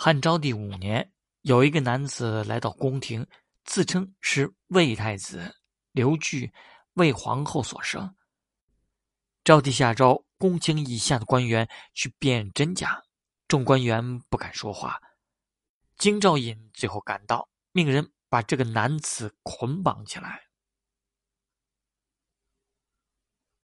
汉昭帝五年有一个男子来到宫廷自称是魏太子刘据魏皇后所生。昭帝下诏宫廷以下的官员去辨真假众官员不敢说话。京兆尹最后赶到命人把这个男子捆绑起来